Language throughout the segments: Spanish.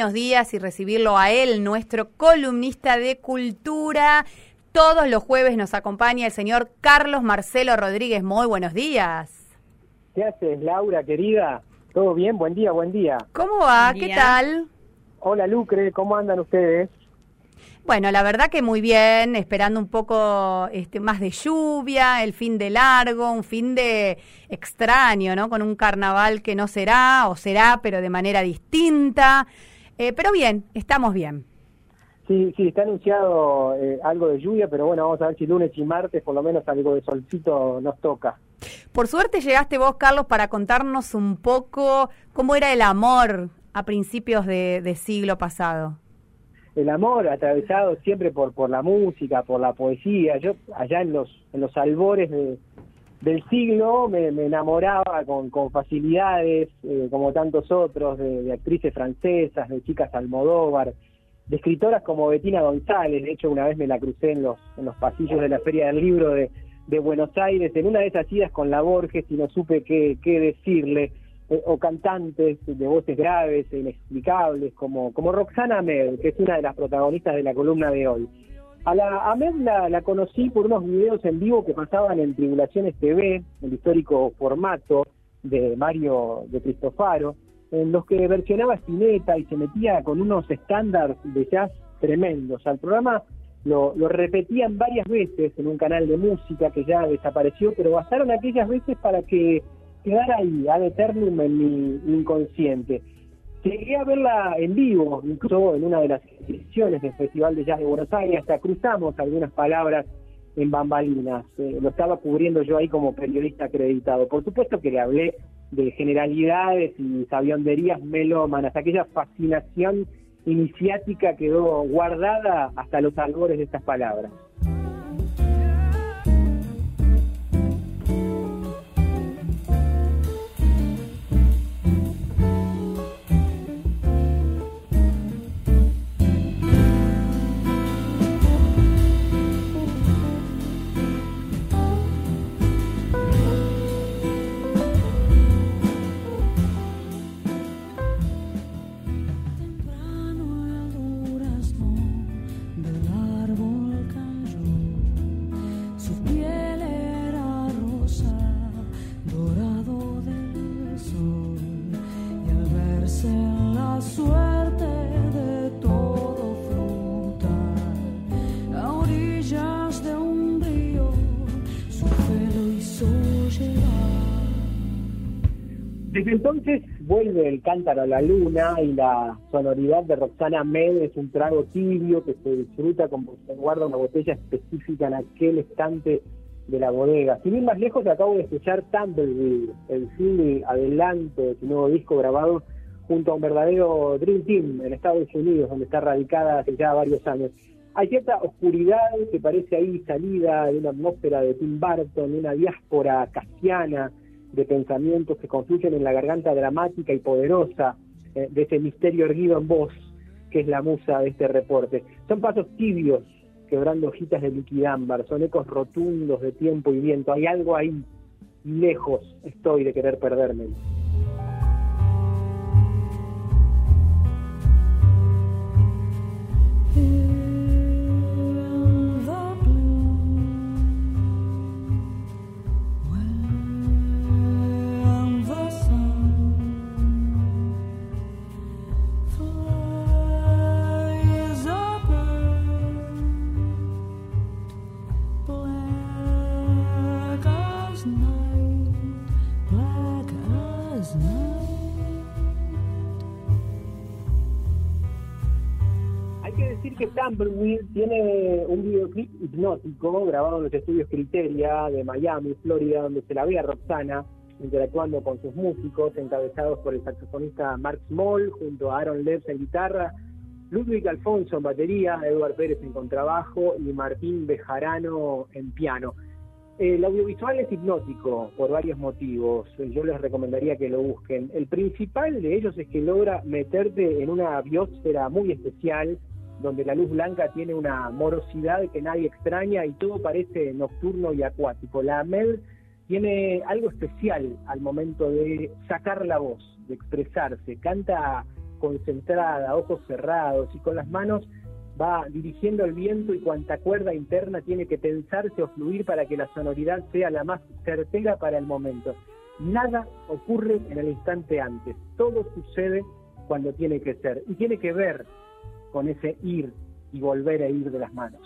buenos días y recibirlo a él, nuestro columnista de cultura. Todos los jueves nos acompaña el señor Carlos Marcelo Rodríguez. Muy buenos días. ¿Qué haces, Laura, querida? ¿Todo bien? Buen día, buen día. ¿Cómo va? ¿Qué tal? Hola, Lucre, ¿cómo andan ustedes? Bueno, la verdad que muy bien, esperando un poco este, más de lluvia, el fin de largo, un fin de extraño, ¿no? Con un carnaval que no será o será, pero de manera distinta. Eh, pero bien, estamos bien. Sí, sí, está anunciado eh, algo de lluvia, pero bueno, vamos a ver si lunes y martes por lo menos algo de solcito nos toca. Por suerte llegaste vos, Carlos, para contarnos un poco cómo era el amor a principios de, siglo pasado. El amor atravesado siempre por, por la música, por la poesía. Yo allá en los, en los albores de, del siglo me, enamoraba con, facilidades, eh, como tantos otros, de, actrices francesas, de chicas Almodóvar, de escritoras como Bettina González. De hecho, una vez me la crucé en los, en los pasillos de la Feria del Libro de, de Buenos Aires, en una de esas idas con la Borges y no supe qué, qué decirle. Eh, o cantantes de voces graves e inexplicables, como, como Roxana Med, que es una de las protagonistas de la columna de hoy. A la Ahmed la, conocí por unos videos en vivo que pasaban en Tribulaciones TV, el histórico formato de Mario de Cristofaro, en los que versionaba Spinetta y se metía con unos estándares de jazz tremendos. Al programa lo, lo, repetían varias veces en un canal de música que ya desapareció, pero bastaron aquellas veces para que quedara ahí, ad eternum en mi inconsciente. Llegué a verla en vivo, incluso en una de las ediciones del Festival de Jazz de Buenos Aires, hasta cruzamos algunas palabras en bambalinas. Eh, lo estaba cubriendo yo ahí como periodista acreditado. Por supuesto que le hablé de generalidades y sabionderías melómanas, aquella fascinación iniciática quedó guardada hasta los albores de estas palabras. Desde entonces vuelve el cántaro a la luna y la sonoridad de Roxana Med es un trago tibio que se disfruta como se guarda una botella específica en aquel estante de la bodega. Sin ir más lejos, acabo de escuchar Tumbleweed, el film adelanto de su nuevo disco grabado junto a un verdadero Dream Team en Estados Unidos, donde está radicada hace ya varios años. Hay cierta oscuridad que parece ahí salida de una atmósfera de Tim Burton, de una diáspora castiana, de pensamientos que confluyen en la garganta dramática y poderosa eh, de ese misterio erguido en voz, que es la musa de este reporte. Son pasos tibios, quebrando hojitas de liquidámbar, son ecos rotundos de tiempo y viento. Hay algo ahí, lejos estoy de querer perderme. Tiene un videoclip hipnótico grabado en los estudios Criteria de Miami, Florida, donde se la ve a Roxana interactuando con sus músicos, encabezados por el saxofonista Mark Small, junto a Aaron Lebs en guitarra, Ludwig Alfonso en batería, Eduard Pérez en contrabajo y Martín Bejarano en piano. El audiovisual es hipnótico por varios motivos. Yo les recomendaría que lo busquen. El principal de ellos es que logra meterte en una biosfera muy especial donde la luz blanca tiene una morosidad que nadie extraña y todo parece nocturno y acuático. La Amel tiene algo especial al momento de sacar la voz, de expresarse, canta concentrada, ojos cerrados y con las manos va dirigiendo el viento y cuanta cuerda interna tiene que tensarse o fluir para que la sonoridad sea la más certera para el momento. Nada ocurre en el instante antes, todo sucede cuando tiene que ser y tiene que ver con ese ir y volver a ir de las manos.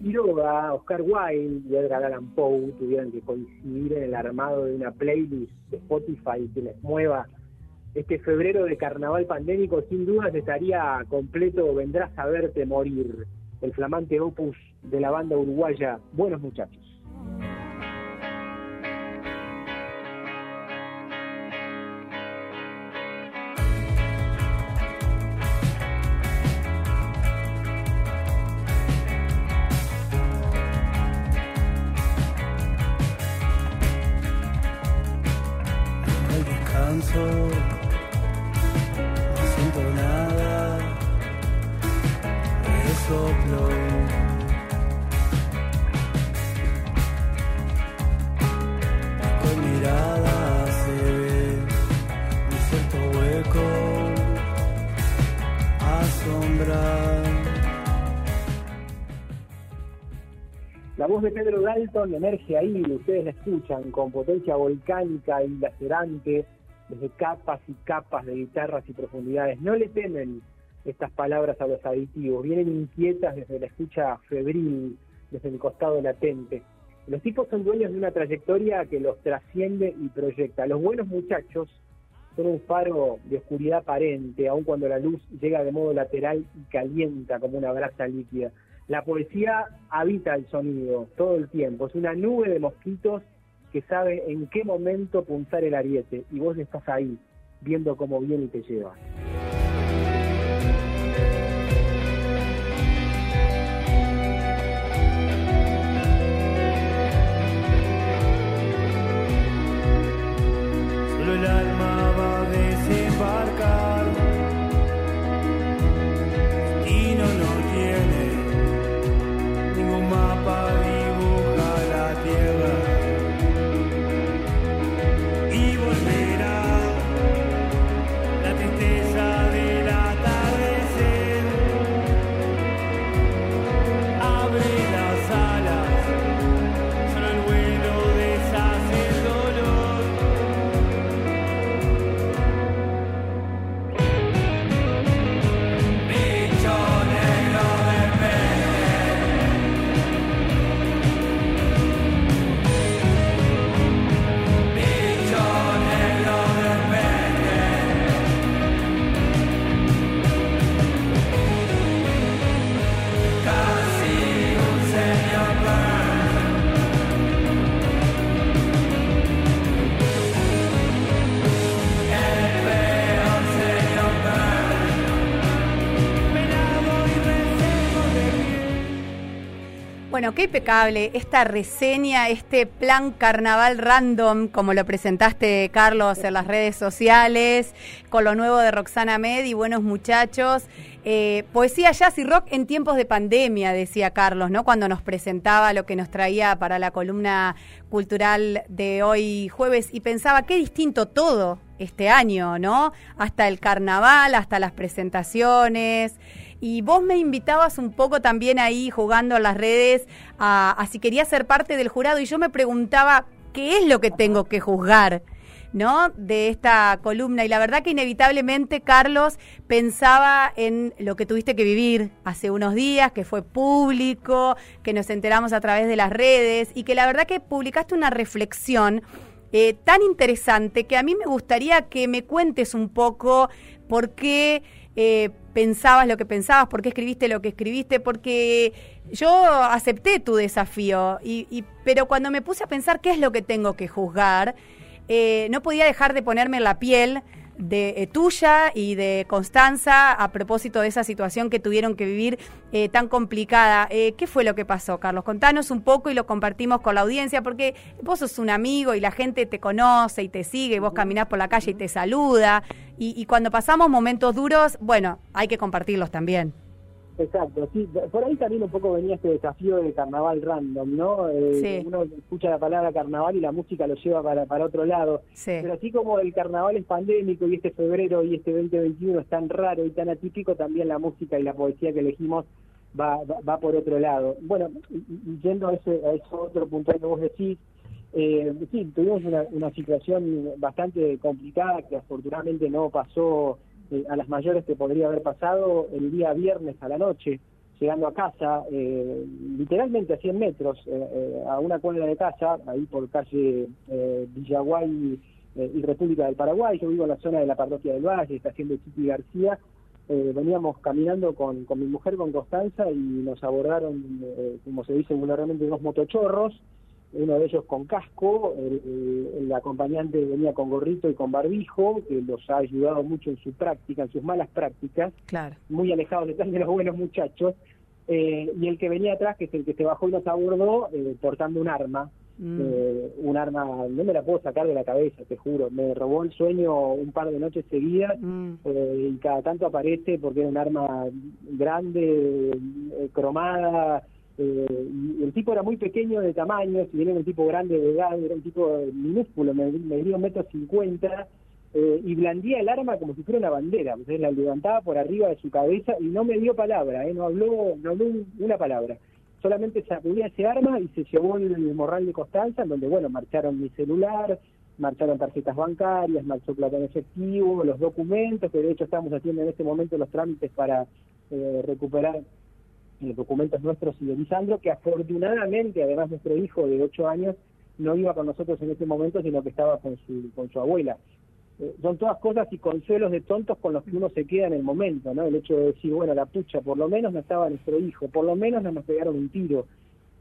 Quiroga, Oscar Wilde y Edgar Allan Poe tuvieran que coincidir en el armado de una playlist de Spotify que les mueva. Este febrero de carnaval pandémico, sin dudas estaría completo Vendrás a verte morir, el flamante opus de la banda uruguaya. Buenos Muchachos. De Pedro Dalton emerge ahí, ustedes la escuchan, con potencia volcánica y lacerante, desde capas y capas de guitarras y profundidades. No le temen estas palabras a los aditivos, vienen inquietas desde la escucha febril, desde el costado latente. Los tipos son dueños de una trayectoria que los trasciende y proyecta. Los buenos muchachos son un faro de oscuridad aparente, aun cuando la luz llega de modo lateral y calienta como una brasa líquida. La poesía habita el sonido todo el tiempo, es una nube de mosquitos que sabe en qué momento punzar el ariete y vos estás ahí viendo cómo viene y te lleva. Bueno, qué impecable esta reseña, este plan carnaval random, como lo presentaste, Carlos, en las redes sociales, con lo nuevo de Roxana Med y buenos muchachos. Eh, poesía, jazz y rock en tiempos de pandemia, decía Carlos, ¿no? Cuando nos presentaba lo que nos traía para la columna cultural de hoy jueves y pensaba qué distinto todo este año, ¿no? Hasta el carnaval, hasta las presentaciones. Y vos me invitabas un poco también ahí jugando en las redes a, si quería ser parte del jurado y yo me preguntaba qué es lo que tengo que juzgar. ¿No? de esta columna y la verdad que inevitablemente Carlos pensaba en lo que tuviste que vivir hace unos días, que fue público, que nos enteramos a través de las redes y que la verdad que publicaste una reflexión eh, tan interesante que a mí me gustaría que me cuentes un poco por qué eh, pensabas lo que pensabas, por qué escribiste lo que escribiste, porque yo acepté tu desafío, y, pero cuando me puse a pensar qué es lo que tengo que juzgar, eh, no podía dejar de ponerme la piel de eh, tuya y de Constanza a propósito de esa situación que tuvieron que vivir eh, tan complicada. Eh, ¿Qué fue lo que pasó, Carlos? Contanos un poco y lo compartimos con la audiencia, porque vos sos un amigo y la gente te conoce y te sigue, y vos caminás por la calle y te saluda. y cuando pasamos momentos duros, bueno, hay que compartirlos también. Exacto, sí, por ahí también un poco venía este desafío de carnaval random, ¿no? Eh, uno escucha la palabra carnaval y la música lo lleva para, para otro lado. Pero así como el carnaval es pandémico y este febrero y este 2021 es tan raro y tan atípico, también la música y la poesía que elegimos va, va, por otro lado. Bueno, yendo a ese, a ese otro punto que vos decís, eh, sí, tuvimos una, una situación bastante complicada que afortunadamente no pasó eh, a las mayores que podría haber pasado el día viernes a la noche, llegando a casa, eh, literalmente a 100 metros, eh, a una cuadra de casa, ahí por calle Villaguay y República del Paraguay. Yo vivo en la zona de la parroquia del Valle, está haciendo Chiqui García. veníamos caminando con, con mi mujer, con Constanza, y nos abordaron, como se dice vulgarmente, unos motochorros uno de ellos con casco, el, acompañante venía con gorrito y con barbijo, que los ha ayudado mucho en su práctica, en sus malas prácticas, claro. muy alejados de de los buenos muchachos, eh, y el que venía atrás, que es el que se bajó y nos abordó, eh, portando un arma, mm. eh, un arma, no me la puedo sacar de la cabeza, te juro, me robó el sueño un par de noches seguidas mm. y cada tanto aparece porque era un arma grande, cromada, eh, el tipo era muy pequeño de tamaño, si bien era un tipo grande de edad, era un tipo minúsculo, me, dio un metro cincuenta, eh, y blandía el arma como si fuera una bandera, entonces la levantaba por arriba de su cabeza y no me dio palabra, eh, no habló, no habló una palabra, solamente sacudía ese arma y se llevó el morral de Constanza, donde, bueno, marcharon mi celular, marcharon tarjetas bancarias, marchó plata en efectivo, los documentos, que de hecho estamos haciendo en este momento los trámites para eh, recuperar los documentos nuestros y de Lisandro, que afortunadamente, además nuestro hijo de 8 años, no iba con nosotros en ese momento, sino que estaba con su, con su abuela. Eh, son todas cosas y consuelos de tontos con los que uno se queda en el momento, ¿no? El hecho de decir, bueno, la pucha, por lo menos no estaba nuestro hijo, por lo menos no nos pegaron un tiro.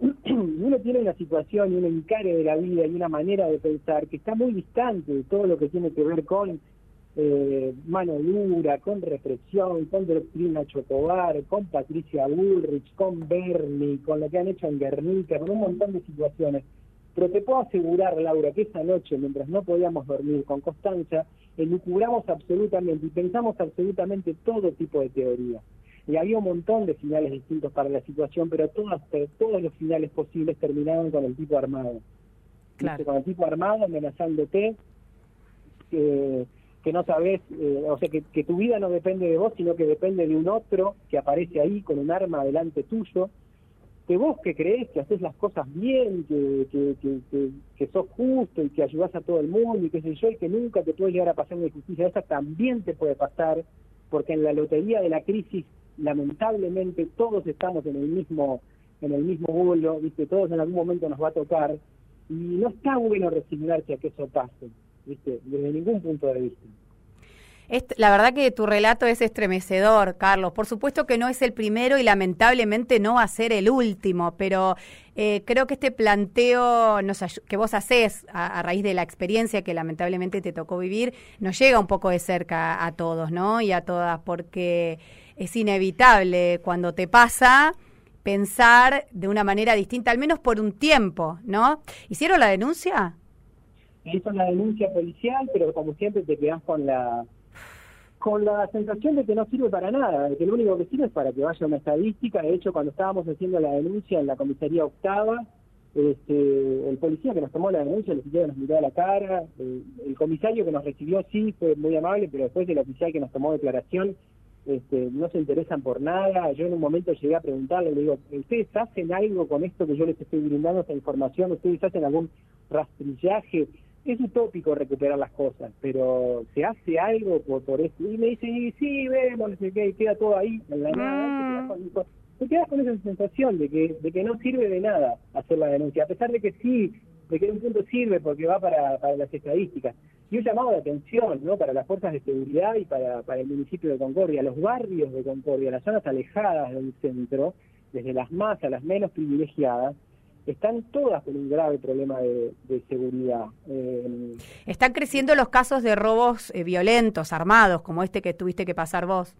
uno tiene una situación y un encare de la vida y una manera de pensar que está muy distante de todo lo que tiene que ver con eh, mano dura, con represión, con doctrina Chocobar, con Patricia Bullrich, con Bernie, con lo que han hecho en Guernica, con un montón de situaciones. Pero te puedo asegurar, Laura, que esa noche, mientras no podíamos dormir con Constanza, elucubramos absolutamente y pensamos absolutamente todo tipo de teoría. Y había un montón de finales distintos para la situación, pero todas, todos los finales posibles terminaban con el tipo armado. Claro. Con el tipo armado amenazándote. Eh, que no sabes, eh, o sea, que, que, tu vida no depende de vos, sino que depende de un otro que aparece ahí con un arma delante tuyo, que vos que crees que haces las cosas bien, que, que, que, sos justo y que ayudás a todo el mundo y qué sé yo, y que nunca te puede llegar a pasar una injusticia, esa también te puede pasar, porque en la lotería de la crisis, lamentablemente, todos estamos en el mismo en el mismo vuelo, ¿viste? todos en algún momento nos va a tocar, y no está bueno resignarse a que eso pase desde ningún punto de vista. la verdad que tu relato es estremecedor, Carlos. Por supuesto que no es el primero y lamentablemente no va a ser el último, pero eh, creo que este planteo que vos haces a, raíz de la experiencia que lamentablemente te tocó vivir nos llega un poco de cerca a todos, ¿no? Y a todas, porque es inevitable cuando te pasa pensar de una manera distinta, al menos por un tiempo, ¿no? ¿Hicieron la denuncia? Hizo la denuncia policial, pero como siempre te quedas con la con la sensación de que no sirve para nada, de que lo único que sirve es para que vaya una estadística. De hecho, cuando estábamos haciendo la denuncia en la comisaría octava, este, el policía que nos tomó la denuncia, el oficial que nos miró a la cara, el, comisario que nos recibió sí fue muy amable, pero después el oficial que nos tomó declaración este, no se interesan por nada. Yo en un momento llegué a preguntarle, le digo, ¿ustedes hacen algo con esto que yo les estoy brindando, esta información? ¿Ustedes hacen algún rastrillaje? Es utópico recuperar las cosas, pero se hace algo por, por eso. Y me dice, y sí, vemos, no sé qué, queda todo ahí en la nada. Mm. Te, quedas con, esa sensación de que, de que no sirve de nada hacer la denuncia, a pesar de que sí, de que en un punto sirve porque va para, para las estadísticas. Y un llamado de atención ¿no? para las fuerzas de seguridad y para, para el municipio de Concordia, los barrios de Concordia, las zonas alejadas del centro, desde las más a las menos privilegiadas, están todas con un grave problema de, seguridad. Eh, están creciendo los casos de robos eh, violentos, armados, como este que tuviste que pasar vos.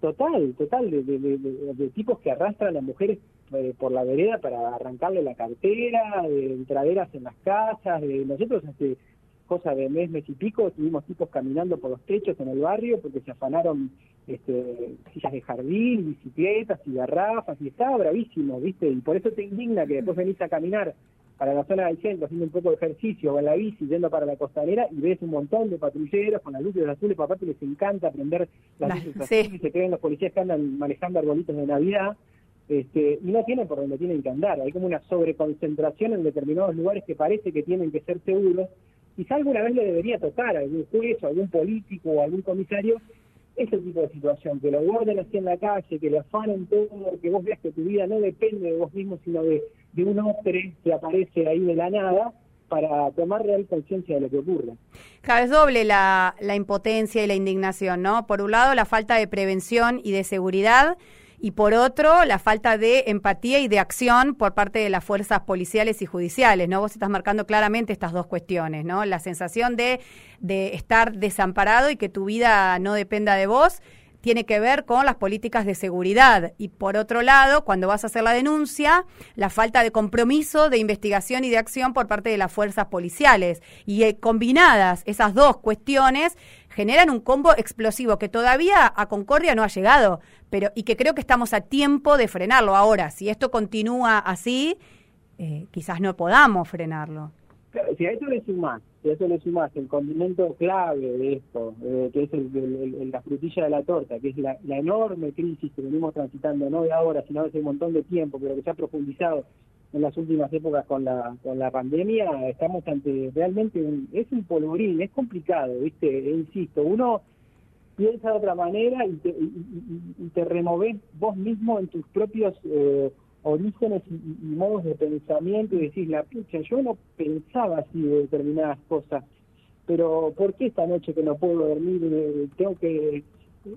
Total, total, de, tipos que arrastran a mujeres eh, por la vereda para arrancarle la cartera, de entraderas en las casas, de nosotros hace cosa de mes, mes y pico, tuvimos tipos caminando por los techos en el barrio porque se afanaron este, sillas de jardín, bicicletas y garrafas, y estaba bravísimo, ¿viste? Y por eso te indigna que después venís a caminar para la zona del centro haciendo un poco de ejercicio o en la bici yendo para la costanera y ves un montón de patrulleros con las luces azules, papá que les encanta aprender las luces azules y se creen los policías que andan manejando arbolitos de Navidad este, y no tienen por donde tienen que andar, hay como una sobreconcentración en determinados lugares que parece que tienen que ser seguros quizá alguna vez le debería tocar a algún juez o algún político o algún comisario ese tipo de situación, que lo guarden así en la calle, que le afanen todo, que vos veas que tu vida no depende de vos mismo, sino de, de un hombre que aparece ahí de la nada para tomar real conciencia de lo que ocurre. Cada vez doble la, la impotencia y la indignación, ¿no? Por un lado, la falta de prevención y de seguridad y por otro, la falta de empatía y de acción por parte de las fuerzas policiales y judiciales, ¿no? Vos estás marcando claramente estas dos cuestiones, ¿no? La sensación de, de estar desamparado y que tu vida no dependa de vos tiene que ver con las políticas de seguridad y por otro lado, cuando vas a hacer la denuncia, la falta de compromiso de investigación y de acción por parte de las fuerzas policiales. Y eh, combinadas esas dos cuestiones generan un combo explosivo que todavía a Concordia no ha llegado, pero y que creo que estamos a tiempo de frenarlo. Ahora, si esto continúa así, eh, quizás no podamos frenarlo. si a esto le sumás, si a eso le sumas el condimento clave de esto, eh, que es el, la frutilla de la torta, que es la, enorme crisis que venimos transitando, no de ahora, sino de hace un montón de tiempo, pero que se ha profundizado en las últimas épocas con la, con la pandemia, estamos ante realmente, un, es un polvorín, es complicado, ¿viste? E insisto, uno piensa de otra manera y te, y, te removés vos mismo en tus propios... Eh, orígenes y, modos de pensamiento y decís, la pucha, yo no pensaba así de determinadas cosas, pero ¿por qué esta noche que no puedo dormir eh, tengo que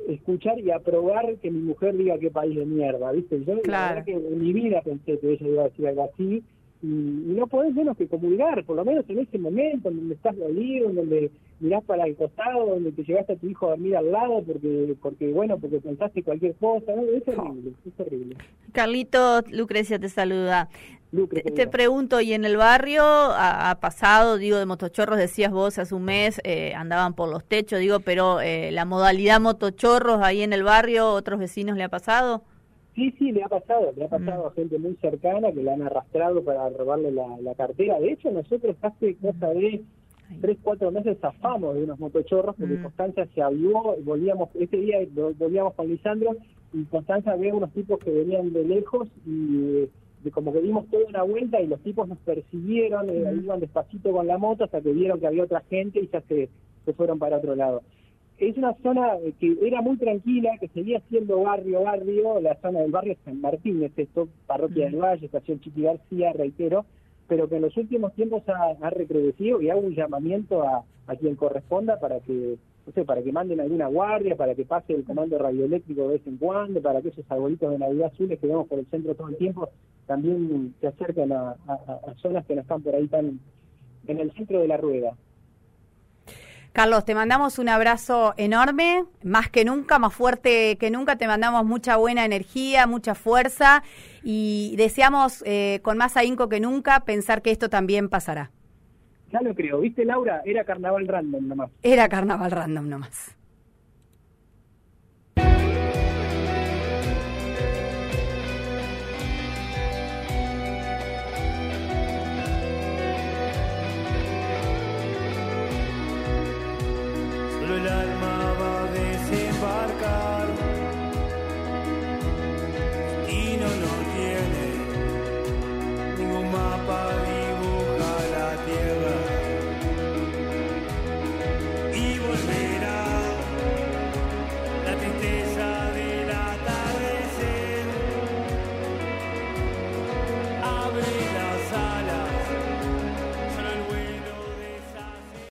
escuchar y aprobar que mi mujer diga qué país de mierda, ¿viste? Yo claro. que en mi vida pensé que ella iba a decir algo así y, no podés menos que comulgar, por lo menos en ese momento en donde estás dolido, en donde mirás para el costado, donde te llevaste a tu hijo a dormir al lado porque, porque bueno, porque pensaste cualquier cosa, es horrible, es horrible. Carlito, Lucrecia te saluda. Te, pregunto, ¿y en el barrio ha, pasado, digo, de motochorros, decías vos hace un mes, eh, andaban por los techos, digo, pero eh, la modalidad motochorros ahí en el barrio, ¿otros vecinos le ha pasado? Sí, sí, le ha pasado, le ha pasado mm. a gente muy cercana que le han arrastrado para robarle la, cartera. De hecho, nosotros hace cosa de tres, cuatro meses zafamos de unos motochorros porque mm. Constanza se avivó, volvíamos, ese día volvíamos con Lisandro y Constanza ve unos tipos que venían de lejos y de, como que dimos toda una vuelta y los tipos nos persiguieron, eh, iban despacito con la moto hasta que vieron que había otra gente y ya se, se fueron para otro lado. Es una zona que era muy tranquila, que seguía siendo barrio, barrio, la zona del barrio San Martín, es esto, Parroquia del Valle, Estación Chiqui García, reitero, pero que en los últimos tiempos ha, ha recrudecido y hago un llamamiento a, a, quien corresponda para que, no sé, para que manden alguna guardia, para que pase el comando radioeléctrico de vez en cuando, para que esos arbolitos de Navidad azules que vemos por el centro todo el tiempo también se acerquen a, a zonas que no están por ahí tan en el centro de la rueda. Carlos, te mandamos un abrazo enorme, más que nunca, más fuerte que nunca, te mandamos mucha buena energía, mucha fuerza y deseamos eh, con más ahínco que nunca pensar que esto también pasará. Ya lo creo, ¿viste Laura? Era carnaval random nomás. Era carnaval random nomás.